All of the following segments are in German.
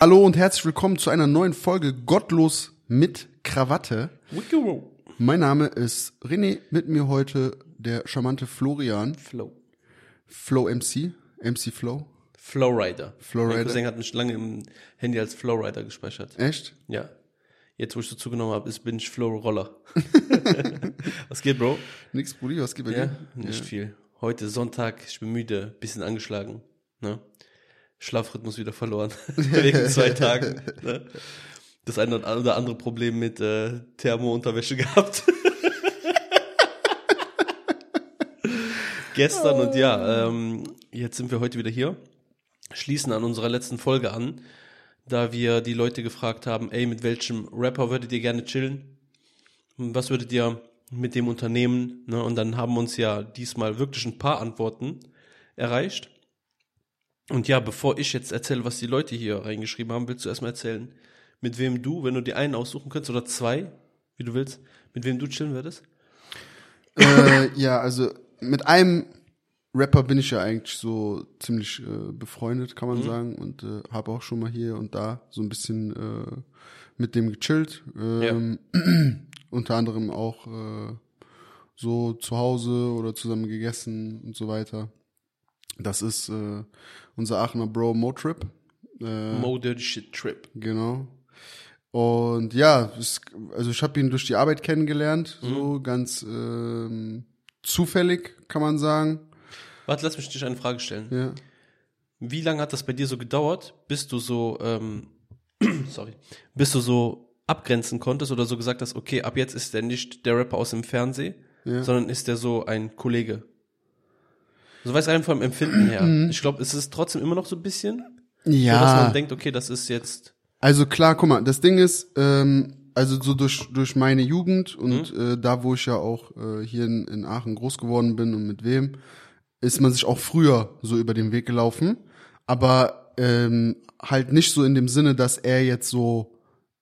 Hallo und herzlich willkommen zu einer neuen Folge Gottlos mit Krawatte. Mein Name ist René, mit mir heute der charmante Florian, Flow. Flow MC, MC Flow. Flowrider. Flowrider. Mein Cousin hat mich lange im Handy als Flowrider gespeichert. Echt? Ja. Jetzt, wo ich so zugenommen habe, ist, bin ich Flow-Roller. Was geht, Bro? Nix, Brudi, was gibt bei Ja, dir? nicht viel. Heute Sonntag, ich bin müde, bisschen angeschlagen. Ne? Schlafrhythmus wieder verloren. Wegen zwei Tagen. Ne? Das eine oder andere Problem mit äh, Thermo-Unterwäsche gehabt. Gestern und ja, ähm, jetzt sind wir heute wieder hier. Schließen an unserer letzten Folge an, da wir die Leute gefragt haben, ey, mit welchem Rapper würdet ihr gerne chillen? was würdet ihr mit dem unternehmen? Ne? Und dann haben uns ja diesmal wirklich ein paar Antworten erreicht. Und ja, bevor ich jetzt erzähle, was die Leute hier reingeschrieben haben, willst du erstmal erzählen, mit wem du, wenn du dir einen aussuchen könntest, oder zwei, wie du willst, mit wem du chillen würdest? äh, ja, also mit einem Rapper bin ich ja eigentlich so ziemlich äh, befreundet, kann man Mhm. sagen. Und äh, habe auch schon mal hier und da so ein bisschen äh, mit dem gechillt. Ähm, Unter anderem auch äh, so zu Hause oder zusammen gegessen und so weiter. Das ist äh, unser Aachener Bro Motrip. Äh, Mo Dirty Shit Trip. Genau. Und ja, es, also ich habe ihn durch die Arbeit kennengelernt, so ganz ähm, zufällig, kann man sagen. Warte, lass mich dich eine Frage stellen. Ja. Wie lange hat das bei dir so gedauert, bis du so, ähm, sorry, bis du so abgrenzen konntest oder so gesagt hast, okay, ab jetzt ist der nicht der Rapper aus dem Fernsehen, Ja. sondern ist der so ein Kollege? So du rein vom Empfinden her. Ich glaube, es ist trotzdem immer noch so ein bisschen, so dass Ja, man denkt, okay, das ist jetzt, also klar, guck mal, das Ding ist, ähm, also so durch, durch meine Jugend und äh, da, wo ich ja auch äh, hier in, in Aachen groß geworden bin und mit wem, ist man sich auch früher so über den Weg gelaufen, aber ähm, halt nicht so in dem Sinne, dass er jetzt so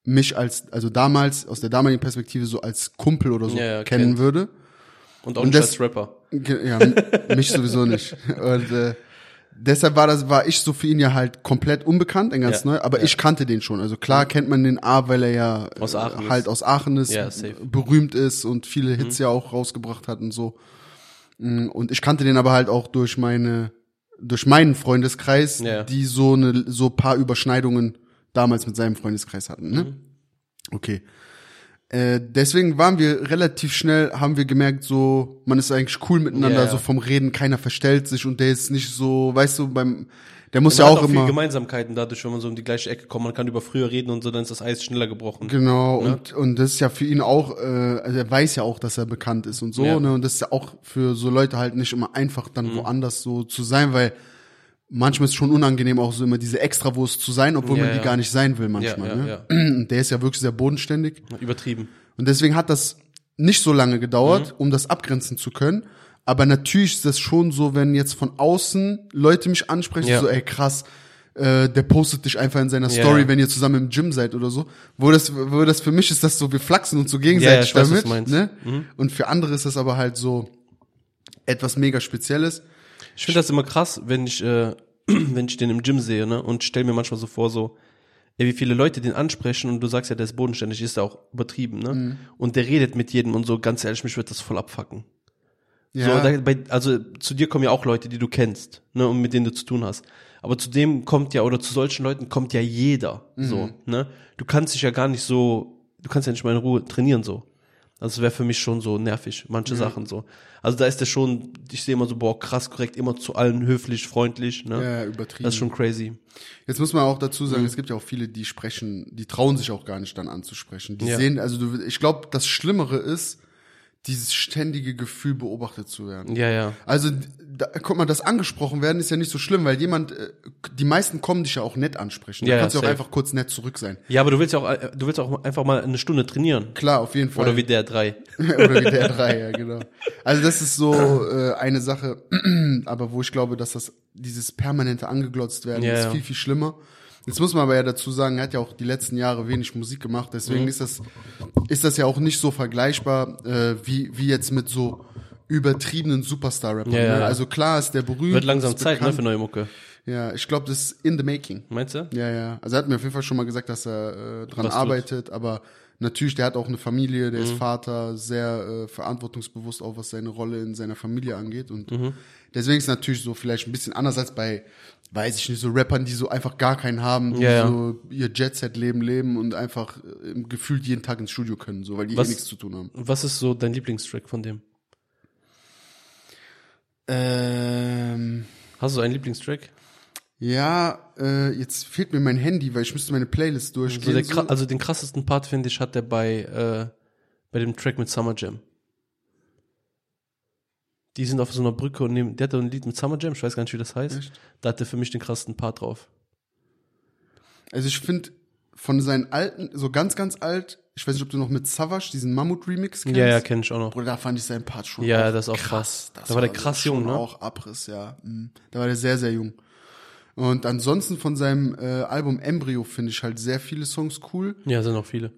mich als, also damals, aus der damaligen Perspektive so als Kumpel oder so Ja, ja, kennen kennt. würde. Und auch Und das- Rapper. Ja, mich sowieso nicht. Und äh, deshalb war das, war ich so für ihn ja halt komplett unbekannt, ein ganz Ja, neu, aber ich kannte den schon. Also klar kennt man den A, weil er ja äh, Aus ist. halt aus Aachen ist, Ja. Mhm. berühmt ist und viele Hits ja auch rausgebracht hat und so. Mm, Und ich kannte den aber halt auch durch meine, durch meinen Freundeskreis, Ja. die so eine, so paar Überschneidungen damals mit seinem Freundeskreis hatten, ne? Mhm. Okay. Äh, deswegen waren wir relativ schnell, haben wir gemerkt, so, man ist eigentlich cool miteinander, ja. so vom Reden, keiner verstellt sich und der ist nicht so, weißt du, beim, der muss Man ja hat auch, auch viele immer. Gemeinsamkeiten dadurch, wenn man so um die gleiche Ecke kommt. Man kann über früher reden und so, dann ist das Eis schneller gebrochen. Genau, Ne? und, und das ist ja für ihn auch, äh, also er weiß ja auch, dass er bekannt ist und so, Ja. ne? Und das ist ja auch für so Leute halt nicht immer einfach, Mhm. dann woanders so zu sein, weil manchmal ist es schon unangenehm, auch so immer diese Extrawurst zu sein, obwohl Ja, man die ja. gar nicht sein will manchmal. Ja, ja, ne? Und der ist ja wirklich sehr bodenständig. Übertrieben. Und deswegen hat das nicht so lange gedauert, Mhm. um das abgrenzen zu können. Aber natürlich ist das schon so, wenn jetzt von außen Leute mich ansprechen, Ja. so, ey, krass, äh, der postet dich einfach in seiner Ja, Story, ja. wenn ihr zusammen im Gym seid oder so. Wo das, wo das für mich ist das so, wir flachsen uns so Ja, gegenseitig weiß, damit. Ne? Mhm. Und für andere ist das aber halt so etwas mega Spezielles. Ich finde das immer krass, wenn ich, äh, wenn ich den im Gym sehe, ne, und stell mir manchmal so vor, so, ey, wie viele Leute den ansprechen und du sagst ja, der ist bodenständig, ist ja auch übertrieben, ne? Mhm. Und der redet mit jedem und so, ganz ehrlich, mich wird das voll abfacken. Ja, So, bei, also zu dir kommen ja auch Leute, die du kennst, ne, und mit denen du zu tun hast. Aber zu dem kommt ja, oder zu solchen Leuten kommt ja jeder, Mhm. so, ne? Du kannst dich ja gar nicht so, du kannst ja nicht mal in Ruhe trainieren, so. Also wäre für mich schon so nervig, manche Sachen so. Also da ist der schon, ich sehe immer so, boah, krass korrekt, immer zu allen höflich, freundlich, ne? ja, übertrieben. Das ist schon crazy. Jetzt muss man auch dazu Mhm. sagen, es gibt ja auch viele, die sprechen, die trauen sich auch gar nicht dann anzusprechen. Die Ja. sehen, also du, ich glaube, das Schlimmere ist, dieses ständige Gefühl, beobachtet zu werden. Ja, ja. Also, da, guck mal, das angesprochen werden ist ja nicht so schlimm, weil jemand, äh, die meisten kommen dich ja auch nett ansprechen. Da Ja, kannst du auch einfach kurz nett zurück sein. Ja, aber du willst ja auch, äh, du willst auch einfach mal eine Stunde trainieren. Klar, auf jeden Fall. Oder wie der drei. Oder wie der drei, ja, genau. Also das ist so äh, eine Sache, aber wo ich glaube, dass das dieses permanente angeglotzt werden Ja, ist ja. viel, viel schlimmer. Jetzt muss man aber ja dazu sagen, er hat ja auch die letzten Jahre wenig Musik gemacht, deswegen Mhm. ist das ist das ja auch nicht so vergleichbar äh, wie wie jetzt mit so übertriebenen Superstar-Rappern. Ja, ja. Ne? Also klar ist der berühmt. Wird langsam Zeit, ne, für neue Mucke. Ja, ich glaube, das ist in the making. Meinst du? Ja, ja. Also er hat mir auf jeden Fall schon mal gesagt, dass er äh, dran Was tut. arbeitet, aber natürlich, der hat auch eine Familie, der ist Mhm. Vater, sehr äh, verantwortungsbewusst auch, was seine Rolle in seiner Familie angeht. Und Mhm. deswegen ist es natürlich so vielleicht ein bisschen anders als bei, weiß ich nicht, so Rappern, die so einfach gar keinen haben, die Ja, ja. so ihr Jet-Set-Leben leben und einfach äh, gefühlt jeden Tag ins Studio können, so, weil die Was- eh nichts zu tun haben. Was ist so dein Lieblingstrack von dem? Ähm, Hast du einen Lieblingstrack? Ja, äh, jetzt fehlt mir mein Handy, weil ich müsste meine Playlist durchgehen. der, so. kra- also den krassesten Part, finde ich, hat der bei, äh, bei dem Track mit Summer Jam. Die sind auf so einer Brücke und nehmen, der hat ein Lied mit Summer Jam, ich weiß gar nicht, wie das heißt. Echt? Da hat der für mich den krassesten Part drauf. Also ich finde von seinen alten, so ganz, ganz alt, ich weiß nicht, ob du noch mit Savage diesen Mammut-Remix kennst. Ja, ja, kenne ich auch noch. Oder da fand ich seinen Part schon Ja, das ist auch krass. Das Da war der krass jung, ne? auch Abriss, ja. Mhm. Da war der sehr, sehr jung. Und ansonsten von seinem äh, Album Embryo finde ich halt sehr viele Songs cool. Ja, sind noch viele.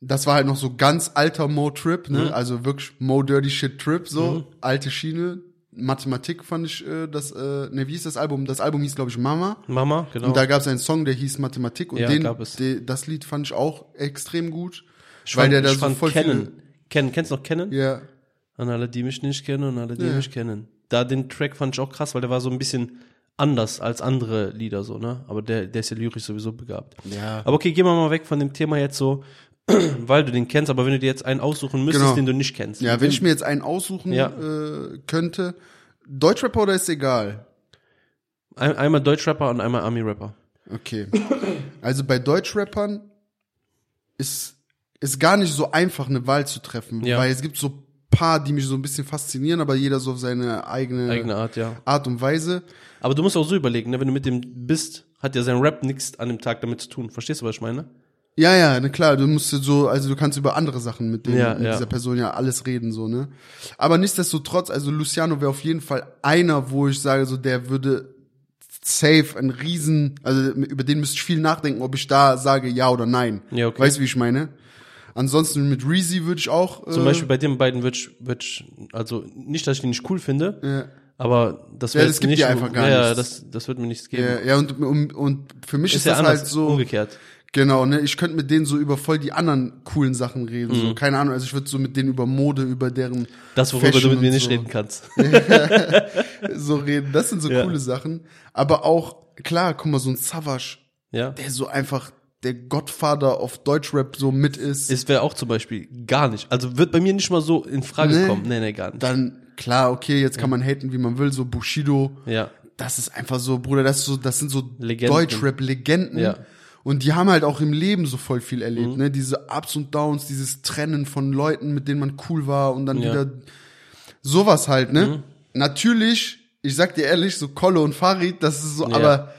Das war halt noch so ganz alter Mo-Trip, ne? Mhm. Also wirklich Mo-Dirty Shit-Trip, so. Alte Schiene. Mathematik fand ich äh, das, äh, ne, wie hieß das Album? Das Album hieß, glaube ich, Mama. Mama, genau. Und da gab es einen Song, der hieß Mathematik und Ja, den, gab es. de- das Lied fand ich auch extrem gut. ich weil fand, der da ich so fand voll kennen. Kennen, kennst du noch kennen? Ja, An alle, die mich nicht kennen und alle, die Ja. mich kennen. Da den Track fand ich auch krass, weil der war so ein bisschen anders als andere Lieder so, ne? Aber der, der ist ja lyrisch sowieso begabt. ja. Aber okay, gehen wir mal weg von dem Thema jetzt so, weil du den kennst, aber wenn du dir jetzt einen aussuchen müsstest, Genau. den du nicht kennst. Ja, wenn ich mir jetzt einen aussuchen Ja. äh, könnte, Deutschrapper oder ist egal? Ein, einmal Deutschrapper und einmal Ami-Rapper. Okay. Also bei Deutschrappern ist ist gar nicht so einfach eine Wahl zu treffen, Ja. weil es gibt so paar, die mich so ein bisschen faszinieren, aber jeder so auf seine eigene, Eigene Art, ja. Art und Weise. Aber du musst auch so überlegen, ne? wenn du mit dem bist, hat ja sein Rap nichts an dem Tag damit zu tun. Verstehst du, was ich meine? Ja, ja, na klar, du musst so, also du kannst über andere Sachen mit, dem, Ja, mit ja. dieser Person ja alles reden, so, ne? Aber nichtsdestotrotz, also Luciano wäre auf jeden Fall einer, wo ich sage, so, der würde safe ein Riesen, also über den müsste ich viel nachdenken, ob ich da sage ja oder nein. Ja, okay. Weißt du, wie ich meine? Ansonsten mit Reezy würde ich auch. Zum äh, Beispiel bei den beiden wird ich, wird ich, also nicht, dass ich die nicht cool finde, Ja. aber das Ja, wird das gibt nicht, einfach gar ja, nichts. das, das wird mir nichts geben. Ja, ja und, und, und für mich ist, ist ja das anders, halt so. umgekehrt. Genau, ne, ich könnte mit denen so über voll die anderen coolen Sachen reden, Mhm. so, keine Ahnung, also ich würde so mit denen über Mode, über deren Das, worüber Fashion du mit mir nicht so. reden kannst. so reden. Das sind so Ja. coole Sachen. Aber auch, klar, guck mal, so ein Savage, Ja. der so einfach der Godfather of Deutschrap so mit ist. Es wäre auch zum Beispiel gar nicht. Also wird bei mir nicht mal so in Frage Nee. kommen. Nee, nee, gar nicht. Dann, klar, okay, jetzt kann man haten, wie man will, so Bushido. ja. Das ist einfach so, Bruder, das ist so, das sind so Legenden. Deutschrap-Legenden. Ja. Und die haben halt auch im Leben so voll viel Mhm. erlebt, ne? Diese Ups und Downs, dieses Trennen von Leuten, mit denen man cool war und dann Ja. Mhm. wieder sowas halt, ne? Natürlich, ich sag dir ehrlich, so Kolle und Farid, das ist so, Ja. aber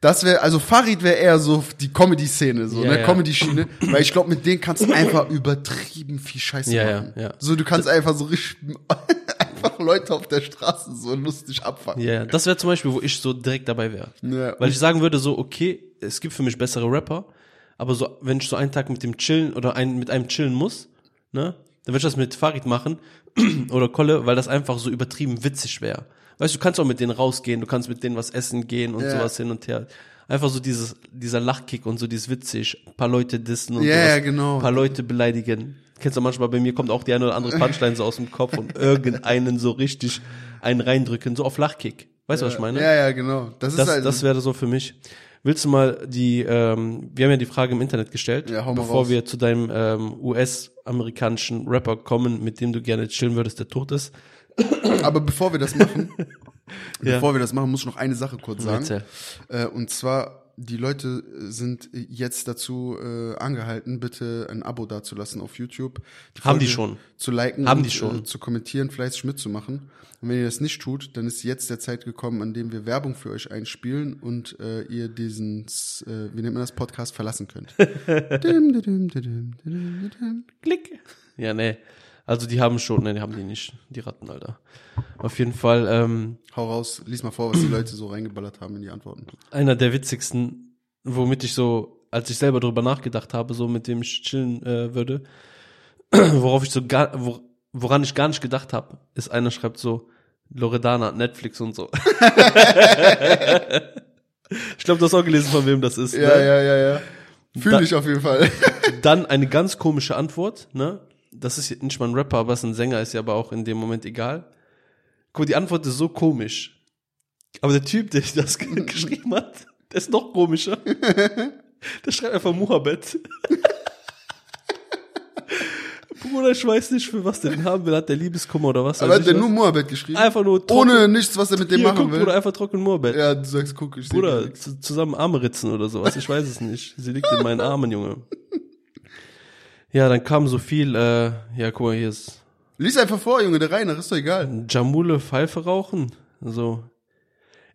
das wäre, also Farid wäre eher so die Comedy-Szene, so, Ja, ne? ja. Comedy-Schiene, weil ich glaube, mit denen kannst du einfach übertrieben viel Scheiße Ja, ja, machen. ja. So, du kannst einfach so richtig, einfach Leute auf der Straße so lustig abfangen. Ja, ja. das wäre zum Beispiel, wo ich so direkt dabei wäre. Ja. Weil ich sagen würde, so, okay, es gibt für mich bessere Rapper, aber so, wenn ich so einen Tag mit dem chillen oder ein, mit einem chillen muss, ne, dann würde ich das mit Farid machen oder Kolle, weil das einfach so übertrieben witzig wäre. Weißt du, du kannst auch mit denen rausgehen, du kannst mit denen was essen gehen und Ja. sowas hin und her. Einfach so dieses, dieser Lachkick und so dieses witzig, ein paar Leute dissen und Ja, sowas, ja, genau. ein paar Leute beleidigen. Kennst du manchmal, bei mir kommt auch die eine oder andere Punchline so aus dem Kopf und irgendeinen so richtig einen reindrücken, so auf Lachkick. Weißt du, was ich meine? Ja, ja, genau. Das, ist Das, halt, das wäre so für mich. Willst du mal die, ähm, wir haben ja die Frage im Internet gestellt, Ja, bevor raus. wir zu deinem ähm, US-amerikanischen Rapper kommen, mit dem du gerne chillen würdest, der tot ist. Aber bevor wir das machen, Ja. bevor wir das machen, muss ich noch eine Sache kurz sagen. Äh, und zwar, die Leute sind jetzt dazu äh, angehalten, bitte ein Abo dazulassen auf YouTube. Haben die Folge schon. Zu liken Haben und, die schon. Äh, zu kommentieren, fleißig mitzumachen. Und wenn ihr das nicht tut, dann ist jetzt der Zeit gekommen, an dem wir Werbung für euch einspielen und äh, ihr diesen, äh, wie nennt man das, Podcast verlassen könnt. Dim, dim, dim, dim, dim, dim. Klick. Ja, nee. Also die haben schon, nee, die haben die nicht, die Ratten, Alter. Auf jeden Fall, ähm, Hau raus, lies mal vor, was die Leute so reingeballert haben in die Antworten. einer der witzigsten, womit ich so, als ich selber drüber nachgedacht habe, so mit dem ich chillen äh, würde, worauf ich so gar, wo, woran ich gar nicht gedacht habe, ist einer schreibt so, Loredana, Netflix und so. ich glaube, du hast auch gelesen, von wem das ist. Ja, ne? ja, ja, ja. Fühle ich auf jeden Fall. Dann eine ganz komische Antwort, ne? Das ist nicht mal ein Rapper, aber es ist ein Sänger, ist ja aber auch in dem Moment egal. Guck, mal, die Antwort ist so komisch. Aber der Typ, der das ge- geschrieben hat, der ist noch komischer. Der schreibt einfach Mohammed. Bruder, ich weiß nicht, für was der den haben will. Hat der Liebeskummer oder was? Aber hat der ich nur was? Moabed geschrieben? Einfach nur trocken- Ohne nichts, was er mit dem Hier, machen guck, will. Bruder, einfach trocken Mohammed. ja, du sagst, guck, ich Bruder, zusammen Arme ritzen oder sowas. Ich weiß es nicht. Sie liegt in meinen Armen, Junge. Ja, dann kam so viel, äh, ja, guck mal, hier ist Lies einfach vor, Junge, der Rainer, ist doch egal. Jamule Pfeife rauchen. So.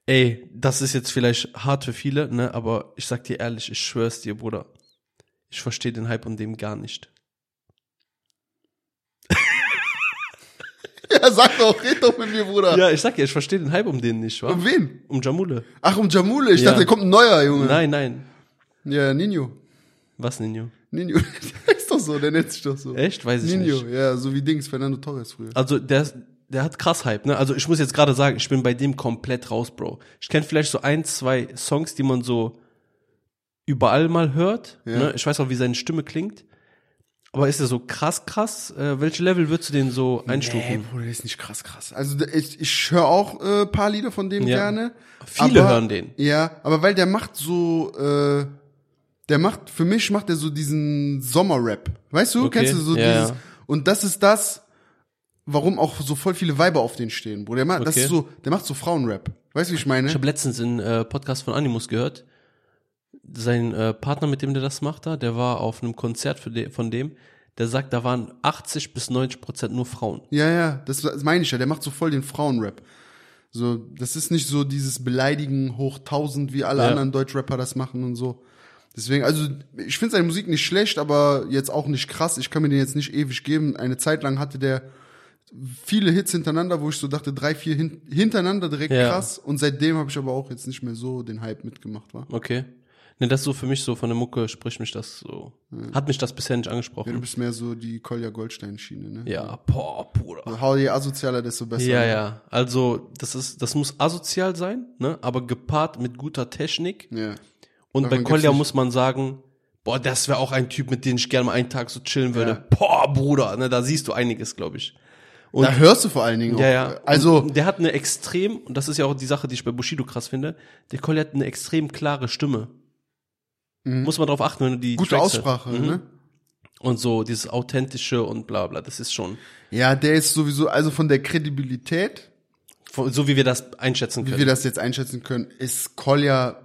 Ey, das ist jetzt vielleicht hart für viele, ne, aber ich sag dir ehrlich, ich schwör's dir, Bruder. Ich verstehe den Hype und dem gar nicht. Ja, sag doch, red doch mit mir, Bruder. Ja, ich sag ja, ich verstehe den Hype um den nicht, wa? Um wen? Um Jamule. Ach, um Jamule. Ich Ja. dachte, da kommt ein neuer, Junge. Nein, nein. Ja, Nino. Was, Nino? Nino. So, der nennt sich doch so. Echt? Weiß ich Nino, nicht. ja, so wie Dings, Fernando Torres früher. Also der, der hat krass Hype, ne? Also ich muss jetzt gerade sagen, ich bin bei dem komplett raus, Bro. Ich kenne vielleicht so ein, zwei Songs, die man so überall mal hört. Ja. Ne? Ich weiß auch, wie seine Stimme klingt. Aber ist er so krass, krass? Äh, welche Level würdest du den so Nee, einstufen? Bruder, der ist nicht krass, krass. Also ich, ich höre auch äh, paar Lieder von dem Ja. gerne. Viele aber, hören den. Ja, aber weil der macht so, äh, der macht, für mich macht er so diesen Sommerrap. Weißt du, Okay, kennst du so ja, dieses, ja. und das ist das, warum auch so voll viele Weiber auf den stehen, Bruder. Der macht, das Okay. ist so, der macht so Frauenrap. Weißt du, wie ich meine? Ich habe letztens einen äh, Podcast von Animus gehört. Sein äh, Partner, mit dem der das macht, da, der war auf einem Konzert de von dem. Der sagt, da waren 80 bis 90 Prozent nur Frauen. Ja, ja, das, das meine ich ja. Der macht so voll den Frauenrap. So, das ist nicht so dieses Beleidigen hoch tausend, wie alle Ja. anderen Deutschrapper das machen und so. Deswegen, also ich finde seine Musik nicht schlecht, aber jetzt auch nicht krass. Ich kann mir den jetzt nicht ewig geben. Eine Zeit lang hatte der viele Hits hintereinander, wo ich so dachte, drei, vier hin hintereinander direkt Ja. krass. Und seitdem habe ich aber auch jetzt nicht mehr so den Hype mitgemacht, war. Okay. Ne, das ist so für mich so von der Mucke spricht mich das so. Hat mich das bisher nicht Ja, du angesprochen. bist mehr so die Kolja Goldstein-Schiene, ne? Ja, boah, Bruder. Hau je asozialer, desto besser. Ja, ne? ja. Also, das ist, das muss asozial sein, ne? Aber gepaart mit guter Technik. Ja. Und bei Davon gibt's Kolja muss man sagen, boah, das wäre auch ein Typ, mit dem ich gerne mal einen Tag so chillen würde. Ja. Boah, Bruder, ne? Da siehst du einiges, glaube ich. Und Da hörst du vor allen Dingen auch. ja, ja. Also, Und der hat eine extrem, und das ist ja auch die Sache, die ich bei Bushido krass finde, der Kolja hat eine extrem klare Stimme. Muss man drauf achten, wenn du die Mhm. gute Tracks. Aussprache, Mhm. ne? Und so dieses authentische und bla bla, das ist schon Ja, der ist sowieso, also von der Kredibilität, so wie wir das einschätzen wie können. wir das jetzt einschätzen können, ist Kolja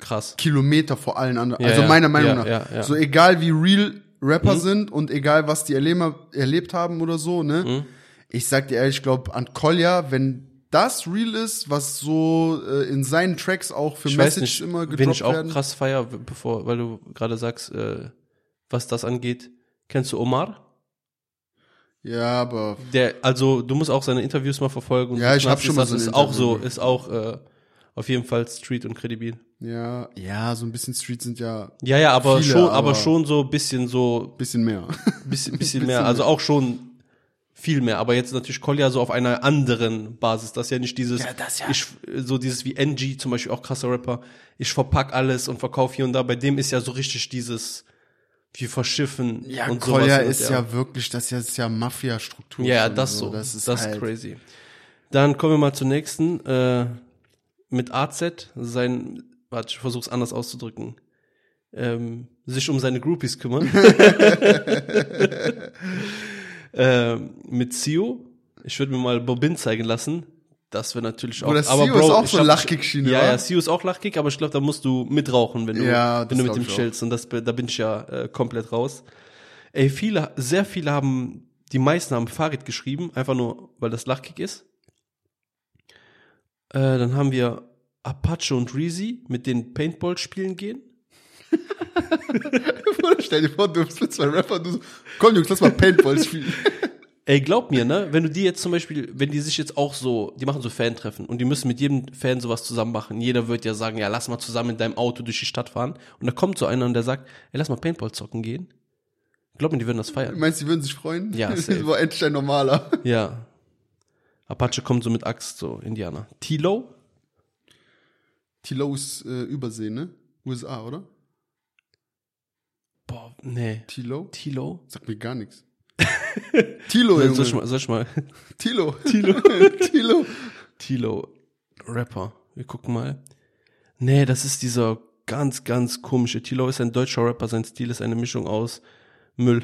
Krass. Kilometer vor allen anderen. Ja, also meiner Meinung nach. ja, ja. So egal wie real Rapper Mhm. sind und egal was die erleben, erlebt haben oder so, ne? Mhm. Ich sag dir ehrlich, ich glaube an Kolja, wenn das real ist, was so äh, in seinen Tracks auch für Ich weiß Messages nicht, immer gedroppt ich auch werden. krass feier, bevor, weil du gerade sagst, äh, was das angeht. Kennst du Omar? Ja, aber Der, also du musst auch seine Interviews mal verfolgen. Ja, ich hab schon mal so ist auch so, ist auch äh, auf jeden Fall Street und kredibil. Ja, ja, so ein bisschen Street sind ja Ja, ja, aber Viele, schon, aber, aber- schon so bisschen so, bisschen mehr. bisschen, bisschen mehr, also auch schon viel mehr, aber jetzt natürlich Kolja so auf einer anderen Basis, das ist ja nicht dieses, Ja, das ja. ich, so dieses wie NG, zum Beispiel auch krasser Rapper, ich verpack alles und verkaufe hier und da, bei dem ist ja so richtig dieses, wie verschiffen Ja, und Kolja sowas. ist ja. wirklich, das ist ja Mafia-Struktur. Ja, das so. Das ist, das ist halt, crazy. Dann kommen wir mal zur nächsten. Äh, mit AZ, sein, warte, ich versuch's anders auszudrücken. Ähm, sich um seine Groupies kümmern. ähm, mit Sio, ich würde mir mal Bobin zeigen lassen. Das wäre natürlich auch. Bruder, Sio ist auch so Lachkick-Schiene, Ja, ja, Sio ist auch Lachkick, aber ich glaube, da musst du mitrauchen, wenn du, Ja, wenn du mit dem chillst. Und das, da bin ich ja äh, komplett raus. Ey, viele, sehr viele haben, die meisten haben Farid geschrieben, einfach nur, weil das Lachkick ist. Äh, dann haben wir Apache und Reezy, mit denen Paintball spielen gehen. Stell dir vor, du bist mit zwei Rapper, du so, komm Jungs, lass mal Paintball spielen. Ey, glaub mir, ne, wenn du die jetzt zum Beispiel, wenn die sich jetzt auch so, die machen so Fan-Treffen und die müssen mit jedem Fan sowas zusammen machen. Jeder wird ja sagen, ja, lass mal zusammen in deinem Auto durch die Stadt fahren. Und da kommt so einer und der sagt, ey, lass mal Paintball zocken gehen. Glaub mir, die würden das feiern. Meinst du, die würden sich freuen? Ja. Das war endlich ein normaler. Ja. Apache kommt so mit Axt, so Indianer. Tilo? Tilo ist äh, Übersee, ne? USA, oder? Boah, nee. Tilo? Tilo? Sagt mir gar nichts. Tilo, Soll ich Junge. mal, soll ich mal? Tilo. Tilo. Tilo. Tilo, Rapper. Wir gucken mal. Nee, das ist dieser ganz, ganz komische. Tilo ist ein deutscher Rapper. Sein Stil ist eine Mischung aus Müll.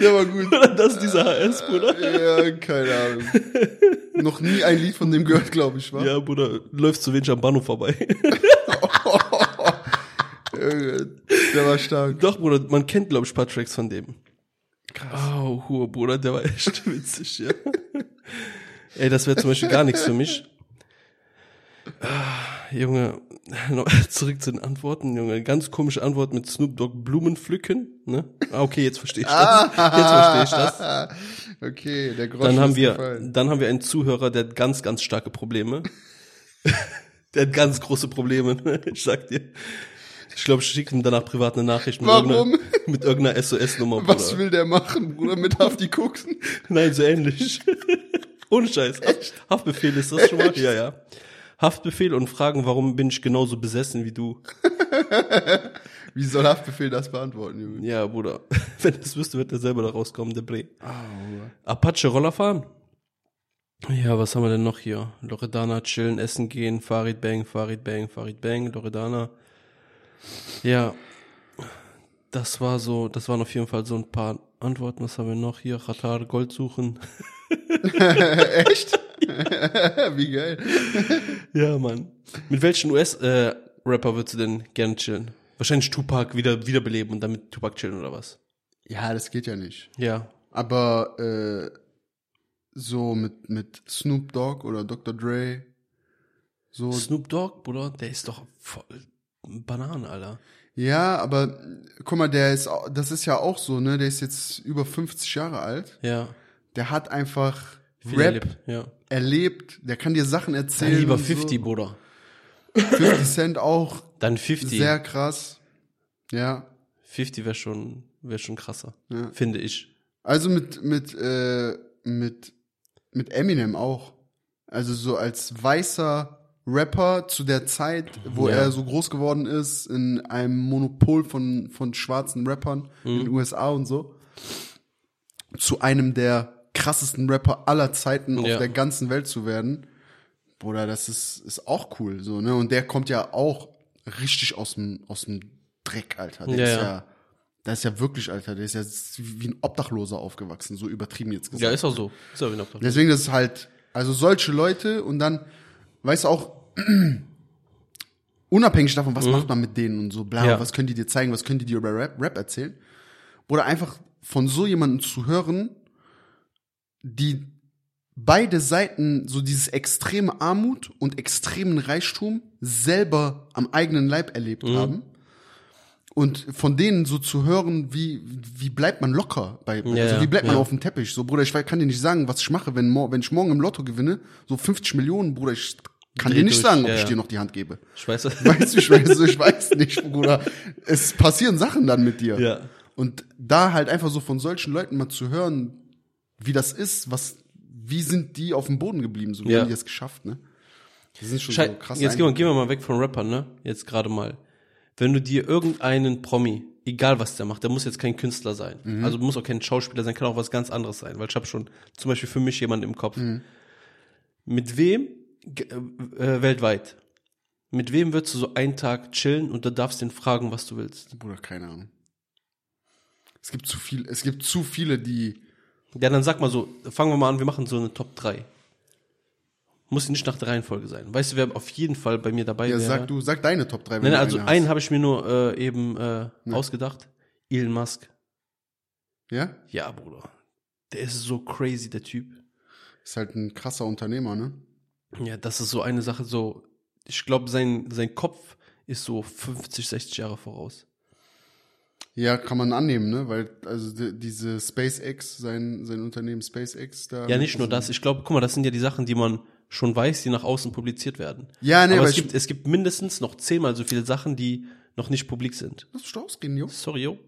Junge, der war gut. das ist dieser HS, Bruder. Ja, keine Ahnung. Noch nie ein Lied von dem gehört, glaube ich, war. Ja, Bruder, läuft zu wenig am Bahnhof vorbei. Der war stark. Doch, Bruder, man kennt, glaube ich, ein paar Tracks von dem. Krass. Oh, Hure, Bruder, der war echt witzig, ja. Ey, das wäre zum Beispiel gar nichts für mich. Ah, Junge, zurück zu den Antworten, Junge. Ganz komische Antwort mit Snoop Dogg Blumen pflücken, ne? Ah, okay, jetzt verstehe ich das. Jetzt verstehe ich das. Okay, der Groschen Dann haben wir, gefallen. dann haben wir einen Zuhörer, der hat ganz, ganz starke Probleme. der hat ganz große Probleme, ne? ich sag dir. Ich glaube, ich schicke ihm danach privat eine Nachricht mit Warum? irgendeiner, mit irgendeiner SOS-Nummer. Was will der machen, Bruder, mit Hafti gucken? Nein, so ähnlich. Ohne Scheiß. Haft, Haftbefehl ist das schon mal? Ja, ja. Haftbefehl und fragen, warum bin ich genauso besessen wie du? Wie soll Haftbefehl das beantworten, Junge? Ja, Bruder. Wenn er es wüsste, wird er selber da rauskommen, der Bre. Apache Roller fahren? Ja, was haben wir denn noch hier? Loredana chillen, essen gehen, Farid Bang, Farid Bang, Farid Bang, Loredana. Ja, das war so, das waren auf jeden Fall so ein paar Antworten. Was haben wir noch hier? Qatar, Gold suchen. Echt? Wie geil. Ja, Mann. Mit welchen US-Rapper würdest du denn gerne chillen? Wahrscheinlich Tupac wieder wiederbeleben und dann mit Tupac chillen oder was? Ja, das geht ja nicht. Ja. Aber äh, so mit, mit Snoop Dogg oder Dr. Dre, so. Snoop Dogg, Bruder, der ist doch voll Banane, Alter. Ja, aber guck mal, der ist, das ist ja auch so, ne? Der ist jetzt über 50 Jahre alt. Ja. Der hat einfach Viel Rap erlebt, ja. Erlebt. Der kann dir Sachen erzählen. Dann lieber und 50, Bruder. So. 50 Cent auch Dann 50. sehr krass. Ja. 50 wäre schon, wär schon krasser. Ja. Finde ich. Also mit, mit, äh, mit, mit Eminem auch. Also so als weißer Rapper zu der Zeit, wo Ja. er so groß geworden ist, in einem Monopol von, von schwarzen Rappern in den USA und so, zu einem der krassesten Rapper aller Zeiten auf Ja. der ganzen Welt zu werden. Bruder, das ist, ist auch cool, so, ne? Und der kommt ja auch richtig aus dem, aus dem Dreck, Alter. Der Ja, ist ja. der ist ja wirklich, Alter, der ist ja wie ein Obdachloser aufgewachsen, so übertrieben jetzt gesagt. Ja, ist auch so. Ist auch wieder noch Deswegen das ist halt, also solche Leute und dann, weißt du auch, unabhängig davon, was macht man mit denen und so, bla, Mhm. Ja. was können die dir zeigen, was können die dir über Rap, Rap erzählen? Oder einfach von so jemandem zu hören, die beide Seiten, so dieses extreme Armut und extremen Reichtum selber am eigenen Leib erlebt Mhm. haben. Und von denen so zu hören, wie, wie bleibt man locker bei, Ja, also wie bleibt man ja. auf dem Teppich? So, Bruder, ich kann dir nicht sagen, was ich mache, wenn, wenn ich morgen im Lotto gewinne, so 50 Millionen, Bruder, ich kann Dreh dir nicht durch, sagen, ob ja, ich dir noch die Hand gebe. Ich weiß. Weißt du, ich weiß, ich weiß nicht, Bruder. Es passieren Sachen dann mit dir. Ja. Und da halt einfach so von solchen Leuten mal zu hören, wie das ist, was, wie sind die auf dem Boden geblieben, so wie Ja. haben die es geschafft, ne? Das sind schon Schei so krass. jetzt gehen wir, gehen wir mal weg von Rappern, ne? Jetzt gerade mal. Wenn du dir irgendeinen Promi, egal was der macht, der muss jetzt kein Künstler sein. Mhm. Also muss auch kein Schauspieler sein, kann auch was ganz anderes sein. Weil ich habe schon zum Beispiel für mich jemanden im Kopf. Mhm. Mit wem ge- äh, weltweit? Mit wem würdest du so einen Tag chillen und du darfst den fragen, was du willst? Bruder, keine Ahnung. Es gibt zu viel, es gibt zu viele, die, Ja, dann sag mal so, fangen wir mal an, wir machen so eine Top 3. Muss nicht nach der Reihenfolge sein. Weißt du, wer auf jeden Fall bei mir dabei ja, wäre? sag du, sag deine Top 3. Nein, du also eine hast. einen habe ich mir nur äh, eben äh, ausgedacht. Elon Musk. Ja? Ja, Bruder. Der ist so crazy, der Typ. Ist halt ein krasser Unternehmer, ne? Ja, das ist so eine Sache, so, ich glaube, sein, sein Kopf ist so 50, 60 Jahre voraus. Ja, kann man annehmen, ne? Weil, also die, diese SpaceX, sein, sein Unternehmen SpaceX da. Ja, nicht nur das. Ich glaube, guck mal, das sind ja die Sachen, die man schon weiß, die nach außen publiziert werden. Ja, nee, aber aber es gibt, es gibt mindestens noch zehnmal so viele Sachen, die noch nicht publik sind. Lass mich doch ausreden, Jo. Sorry, yo.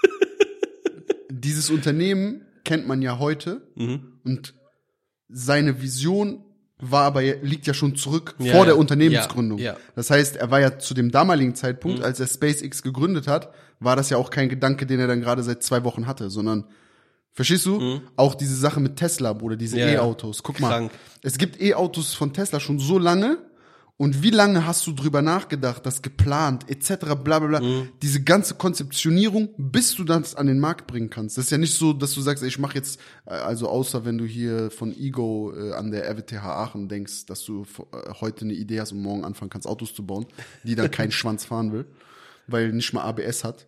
Dieses Unternehmen kennt man ja heute Mhm. und seine Vision war aber, liegt ja schon zurück Ja, vor der Unternehmensgründung. Ja, ja. Das heißt, er war ja zu dem damaligen Zeitpunkt, als er SpaceX gegründet hat, war das ja auch kein Gedanke, den er dann gerade seit zwei Wochen hatte, sondern Verstehst du? Auch diese Sache mit Tesla, Bruder, diese Mhm. Ja, ja. E-Autos. Guck Krank. mal, es gibt E-Autos von Tesla schon so lange. Und wie lange hast du drüber nachgedacht, das geplant, etc., bla bla bla. Mhm. Diese ganze Konzeptionierung, bis du das an den Markt bringen kannst. Das ist ja nicht so, dass du sagst, ey, ich mache jetzt, äh, also außer wenn du hier von Ego äh, an der RWTH Aachen denkst, dass du äh, heute eine Idee hast und morgen anfangen kannst, Autos zu bauen, die dann keinen Schwanz fahren will, weil nicht mal ABS hat.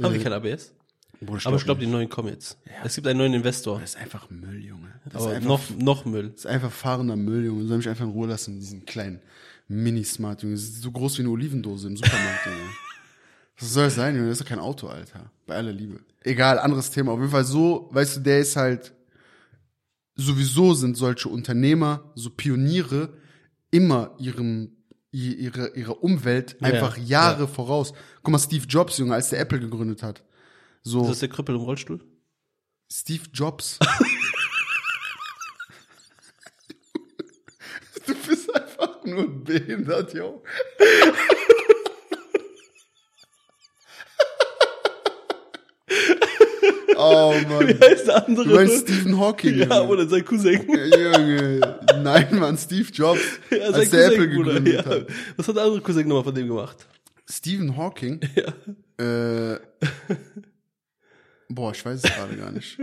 Haben wir kein ABS? Bruder, Aber ich glaub glaube, die neuen kommen jetzt. Es gibt einen neuen Investor. Das ist einfach Müll, Junge. Das Aber ist einfach, noch, noch Müll. das ist einfach fahrender Müll, Junge. Soll mich einfach in Ruhe lassen, diesen kleinen Mini-Smart, Junge. Das ist so groß wie eine Olivendose im Supermarkt, Junge. Was soll das sein, Junge? Das ist doch kein Auto, Alter. Bei aller Liebe. Egal, anderes Thema. Auf jeden Fall so, weißt du, der ist halt, sowieso sind solche Unternehmer, so Pioniere, immer ihrem, ihre, ihrer Umwelt Ja, einfach Jahre voraus. Guck mal, Steve Jobs, Junge, als der Apple gegründet hat. So. Ist das der Krüppel im Rollstuhl? Steve Jobs. du bist einfach nur behindert, yo. oh Mann. Wie heißt der andere? Du meinst Stephen Hawking, ja, Junge. oder sein Cousin. Junge. Nein, Mann, Steve Jobs. Ja, als der Cousin, Apple Bruder. gegründet Ja. hat. Was hat der andere Cousin nochmal von dem gemacht? Stephen Hawking? Äh, boah, ich weiß es gerade gar nicht.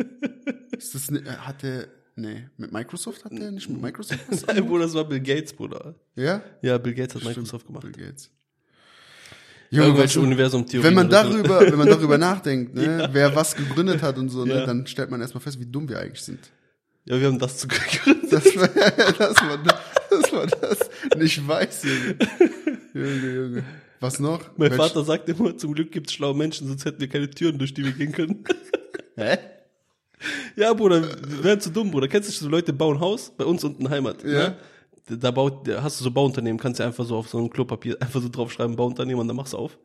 Ist das, ne, hat der, nee, mit Microsoft hat der nicht mit Microsoft was Nein, Bruder, das war Bill Gates, Bruder. Ja? Ja, Bill Gates hat Microsoft gemacht. Bill Gates. Junge, Irgendwelche Universum-Theorien. wenn man darüber, wenn man darüber nachdenkt, ne, wer was gegründet hat und so, ne, Ja. dann stellt man erstmal fest, wie dumm wir eigentlich sind. Ja, wir haben das zu gegründet. Dass, man- dass, man, dass man das nicht weiß, Junge. Junge, Junge. Was noch? Mein Welch- Vater sagt immer, zum Glück gibt's schlaue Menschen, sonst hätten wir keine Türen, durch die wir gehen können. Hä? ja, Bruder, wir wären zu dumm, Bruder. Kennst du so Leute bauen Haus? Bei uns unten Heimat. Ja. Ne? Da- baut, hast du so Bauunternehmen, kannst du einfach so auf so ein Klopapier einfach so draufschreiben, Bauunternehmen und dann machst du auf.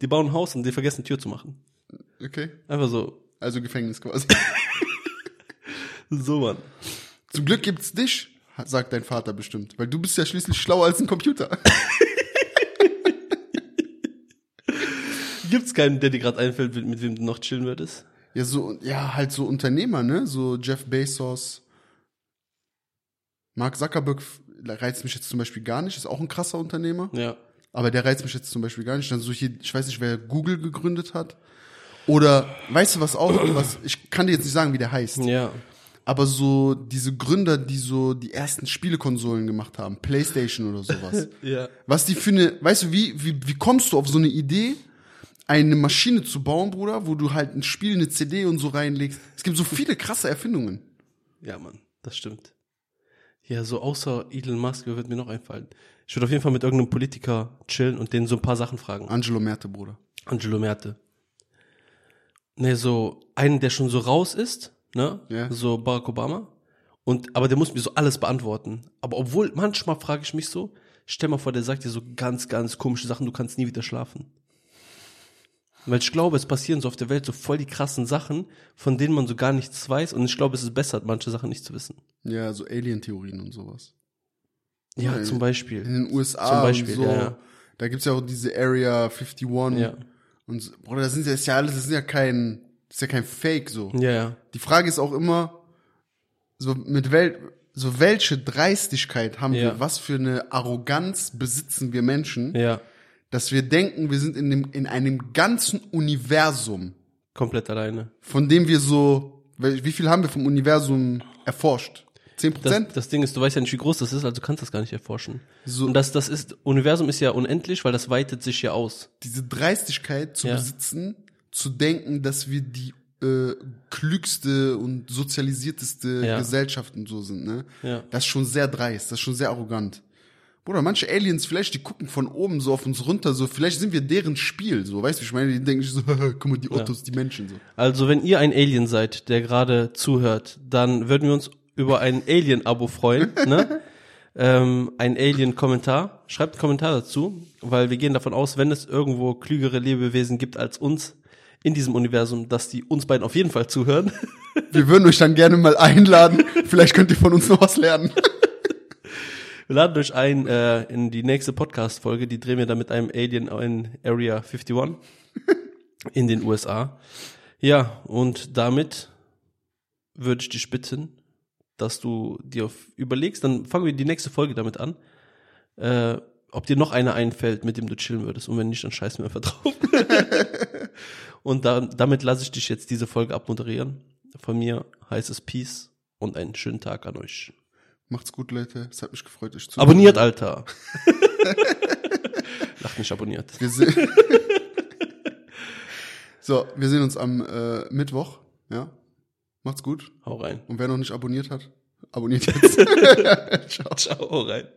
Die bauen ein Haus und die vergessen Tür zu machen. Okay. Einfach so, Also Gefängnis quasi. so Mann. Zum Glück gibt's dich, sagt dein Vater bestimmt. Weil du bist ja schließlich schlauer als ein Computer. Gibt's keinen, der dir gerade einfällt, mit, mit wem du noch chillen würdest? Ja, so, ja, halt so Unternehmer, ne? So Jeff Bezos. Mark Zuckerberg reizt mich jetzt zum Beispiel gar nicht, ist auch ein krasser Unternehmer. Ja. Aber der reizt mich jetzt zum Beispiel gar nicht. Dann so hier, ich weiß nicht, wer Google gegründet hat. Oder, weißt du was auch, was, ich kann dir jetzt nicht sagen, wie der heißt. Ja. Aber so diese Gründer, die so die ersten Spielekonsolen gemacht haben, Playstation oder sowas. Ja. Was die für eine, weißt du, wie, wie, wie kommst du auf so eine Idee, eine Maschine zu bauen, Bruder, wo du halt ein Spiel, eine CD und so reinlegst? Es gibt so viele krasse Erfindungen. Ja, Mann, das stimmt. Ja, so außer Elon Musk, wird mir noch einfallen? Ich würde auf jeden Fall mit irgendeinem Politiker chillen und denen so ein paar Sachen fragen. Angelo Merte, Bruder. Angelo Merte. Ne, so einen, der schon so raus ist, ne? Ja. So Barack Obama. Und, aber der muss mir so alles beantworten. Aber obwohl, manchmal frage ich mich so, stell mal vor, der sagt dir so ganz, ganz komische Sachen, du kannst nie wieder schlafen. Weil ich glaube, es passieren so auf der Welt so voll die krassen Sachen, von denen man so gar nichts weiß. Und ich glaube, es ist besser, manche Sachen nicht zu wissen. Ja, so Alien-Theorien und sowas. Ja, Ja, zum Beispiel. In den USA Zum Beispiel, so. ja, ja. Da gibt's ja auch diese Area 51. Ja. Und so, Bruder, das sind ja, das ist ja alles, das ist ja kein, das ist ja kein Fake so. Ja, ja. Die Frage ist auch immer, so mit wel, so welche Dreistigkeit haben Ja. wir, was für eine Arroganz besitzen wir Menschen, Ja. Dass wir denken, wir sind in dem, in einem ganzen Universum, Komplett alleine. von dem wir so, wie viel haben wir vom Universum erforscht? Zehn Das, Prozent? das Ding ist, du weißt ja nicht, wie groß das ist, also kannst du das gar nicht erforschen. So. Und das, das ist, Universum ist ja unendlich, weil das weitet sich ja aus. Diese Dreistigkeit zu Ja. besitzen, zu denken, dass wir die äh, klügste und sozialisierteste Ja. Gesellschaft und so sind, ne? Ja. Das ist schon sehr dreist, das ist schon sehr arrogant. Bruder, manche Aliens, vielleicht, die gucken von oben so auf uns runter, so, vielleicht sind wir deren Spiel, so, weißt du, ich meine, die denken so, guck mal, die Ottos, die Menschen, so. Also, wenn ihr ein Alien seid, der gerade zuhört, dann würden wir uns über ein Alien-Abo freuen, ne? ähm, einen Alien-Kommentar. Schreibt einen Kommentar dazu, weil wir gehen davon aus, wenn es irgendwo klügere Lebewesen gibt als uns in diesem Universum, dass die uns beiden auf jeden Fall zuhören. Wir würden euch dann gerne mal einladen. Vielleicht könnt ihr von uns noch was lernen. Wir laden euch ein äh, in die nächste Podcast-Folge, die drehen wir dann mit einem Alien in Area 51 in den USA. Ja, und damit würde ich dich bitten, dass du dir überlegst, dann fangen wir die nächste Folge damit an, äh, ob dir noch einer einfällt, mit dem du chillen würdest. Und wenn nicht, dann scheißen wir einfach drauf. und da, damit lasse ich dich jetzt diese Folge abmoderieren. Von mir heißt es Peace und einen schönen Tag an euch. Macht's gut, Leute. Es hat mich gefreut, euch zu Abonniert, Alter. Lacht nicht abonniert. Wir so, wir sehen uns am äh, Mittwoch. Ja. Macht's gut. Hau rein. Und wer noch nicht abonniert hat, abonniert jetzt. Ciao. Ciao, hau rein.